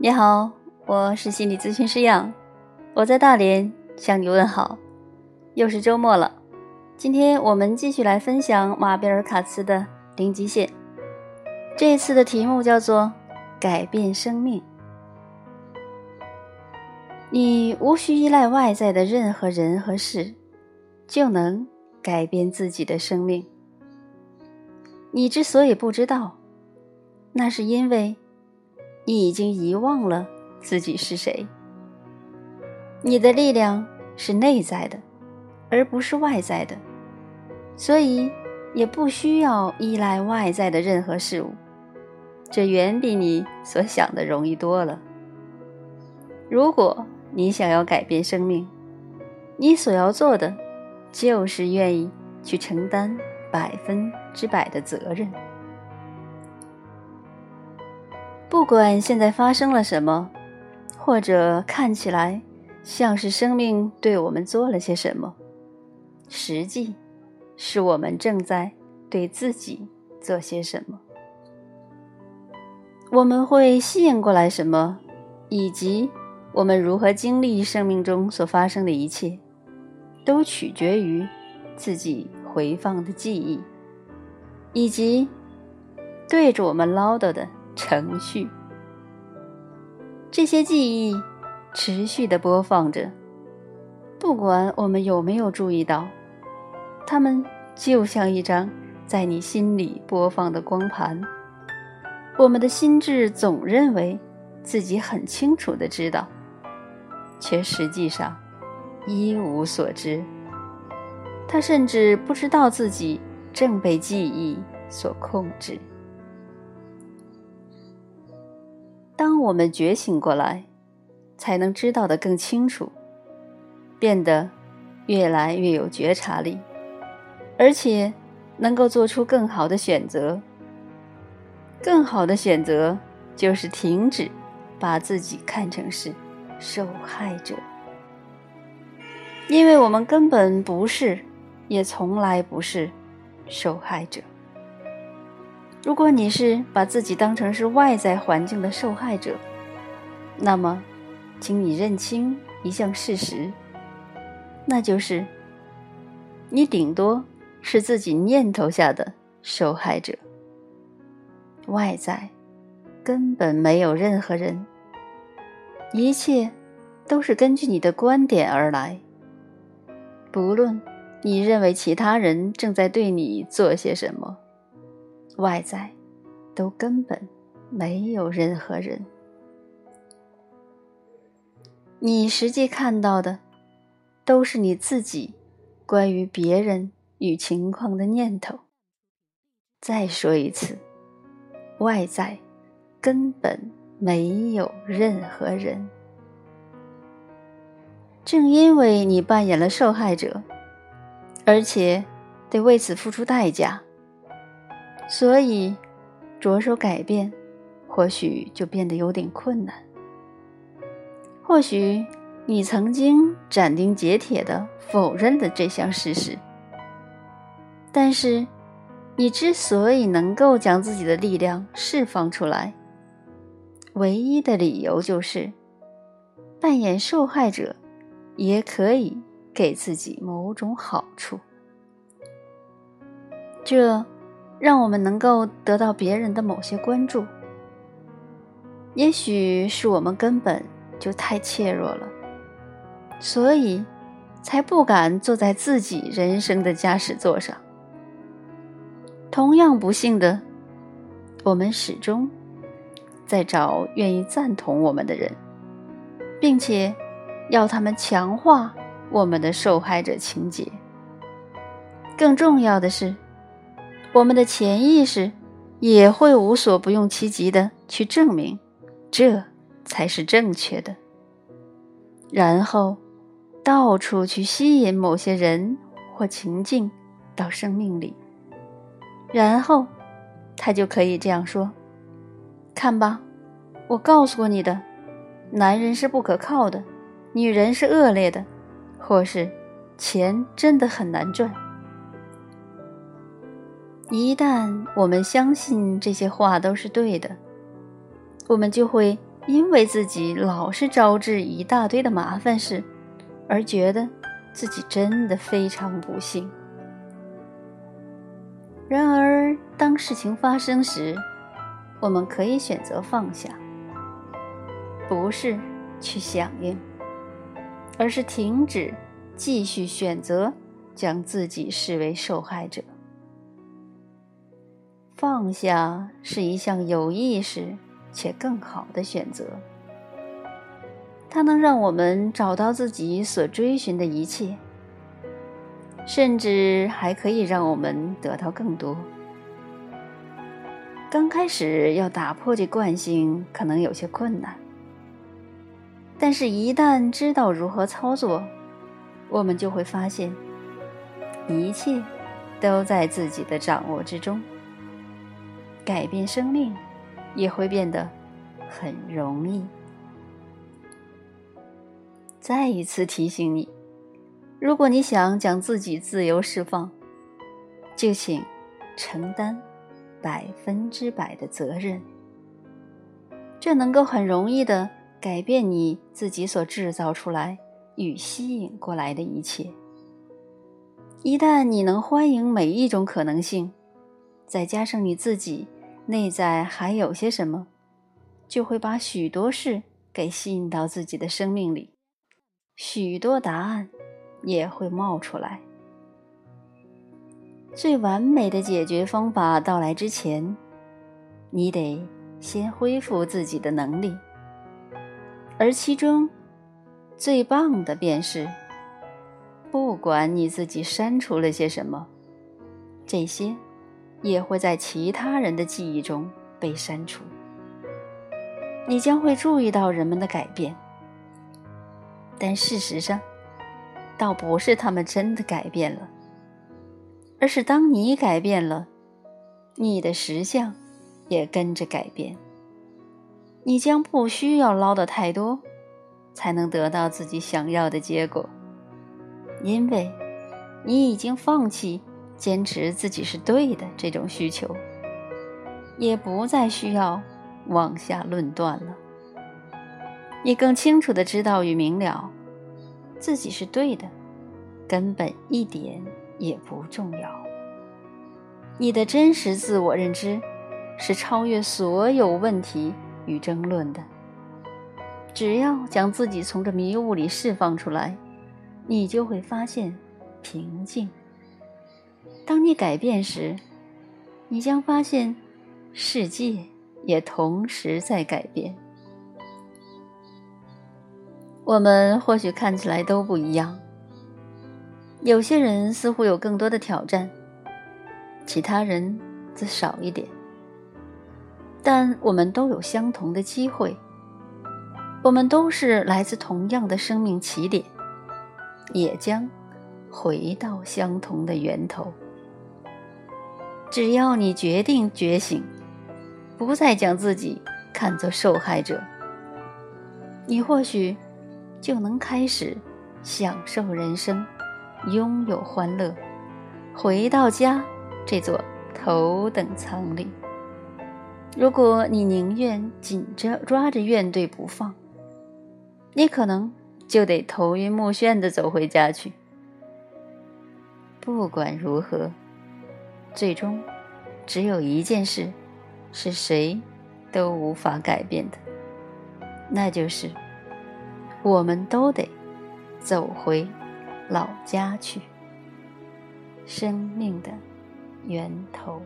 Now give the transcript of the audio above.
你好，我是心理咨询师杨，我在大连向你问好。又是周末了，今天我们继续来分享马贝尔卡茨的《零极限》。这一次的题目叫做“改变生命”。你无需依赖外在的任何人和事，就能改变自己的生命。你之所以不知道，那是因为。你已经遗忘了自己是谁。你的力量是内在的，而不是外在的，所以也不需要依赖外在的任何事物。这远比你所想的容易多了。如果你想要改变生命，你所要做的就是愿意去承担百分之百的责任。不管现在发生了什么，或者看起来像是生命对我们做了些什么，实际是我们正在对自己做些什么。我们会吸引过来什么，以及我们如何经历生命中所发生的一切，都取决于自己回放的记忆，以及对着我们唠叨的。程序，这些记忆持续的播放着，不管我们有没有注意到，它们就像一张在你心里播放的光盘。我们的心智总认为自己很清楚的知道，却实际上一无所知。他甚至不知道自己正被记忆所控制。当我们觉醒过来，才能知道的更清楚，变得越来越有觉察力，而且能够做出更好的选择。更好的选择就是停止把自己看成是受害者，因为我们根本不是，也从来不是受害者。如果你是把自己当成是外在环境的受害者，那么，请你认清一项事实，那就是，你顶多是自己念头下的受害者。外在根本没有任何人，一切都是根据你的观点而来。不论你认为其他人正在对你做些什么。外在，都根本没有任何人。你实际看到的，都是你自己关于别人与情况的念头。再说一次，外在根本没有任何人。正因为你扮演了受害者，而且得为此付出代价。所以，着手改变，或许就变得有点困难。或许你曾经斩钉截铁的否认了这项事实，但是，你之所以能够将自己的力量释放出来，唯一的理由就是，扮演受害者，也可以给自己某种好处。这。让我们能够得到别人的某些关注，也许是我们根本就太怯弱了，所以才不敢坐在自己人生的驾驶座上。同样不幸的，我们始终在找愿意赞同我们的人，并且要他们强化我们的受害者情节。更重要的是。我们的潜意识也会无所不用其极的去证明，这才是正确的，然后到处去吸引某些人或情境到生命里，然后他就可以这样说：“看吧，我告诉过你的，男人是不可靠的，女人是恶劣的，或是钱真的很难赚。”一旦我们相信这些话都是对的，我们就会因为自己老是招致一大堆的麻烦事，而觉得自己真的非常不幸。然而，当事情发生时，我们可以选择放下，不是去响应，而是停止继续选择将自己视为受害者。放下是一项有意识且更好的选择，它能让我们找到自己所追寻的一切，甚至还可以让我们得到更多。刚开始要打破这惯性可能有些困难，但是，一旦知道如何操作，我们就会发现，一切都在自己的掌握之中。改变生命也会变得很容易。再一次提醒你：如果你想将自己自由释放，就请承担百分之百的责任。这能够很容易的改变你自己所制造出来与吸引过来的一切。一旦你能欢迎每一种可能性，再加上你自己。内在还有些什么，就会把许多事给吸引到自己的生命里，许多答案也会冒出来。最完美的解决方法到来之前，你得先恢复自己的能力，而其中最棒的便是，不管你自己删除了些什么，这些。也会在其他人的记忆中被删除。你将会注意到人们的改变，但事实上，倒不是他们真的改变了，而是当你改变了，你的实相也跟着改变。你将不需要捞的太多，才能得到自己想要的结果，因为你已经放弃。坚持自己是对的这种需求，也不再需要妄下论断了。你更清楚的知道与明了，自己是对的，根本一点也不重要。你的真实自我认知是超越所有问题与争论的。只要将自己从这迷雾里释放出来，你就会发现平静。当你改变时，你将发现世界也同时在改变。我们或许看起来都不一样，有些人似乎有更多的挑战，其他人则少一点。但我们都有相同的机会，我们都是来自同样的生命起点，也将回到相同的源头。只要你决定觉醒，不再将自己看作受害者，你或许就能开始享受人生，拥有欢乐，回到家这座头等舱里。如果你宁愿紧着抓着怨怼不放，你可能就得头晕目眩地走回家去。不管如何。最终，只有一件事，是谁都无法改变的，那就是我们都得走回老家去，生命的源头。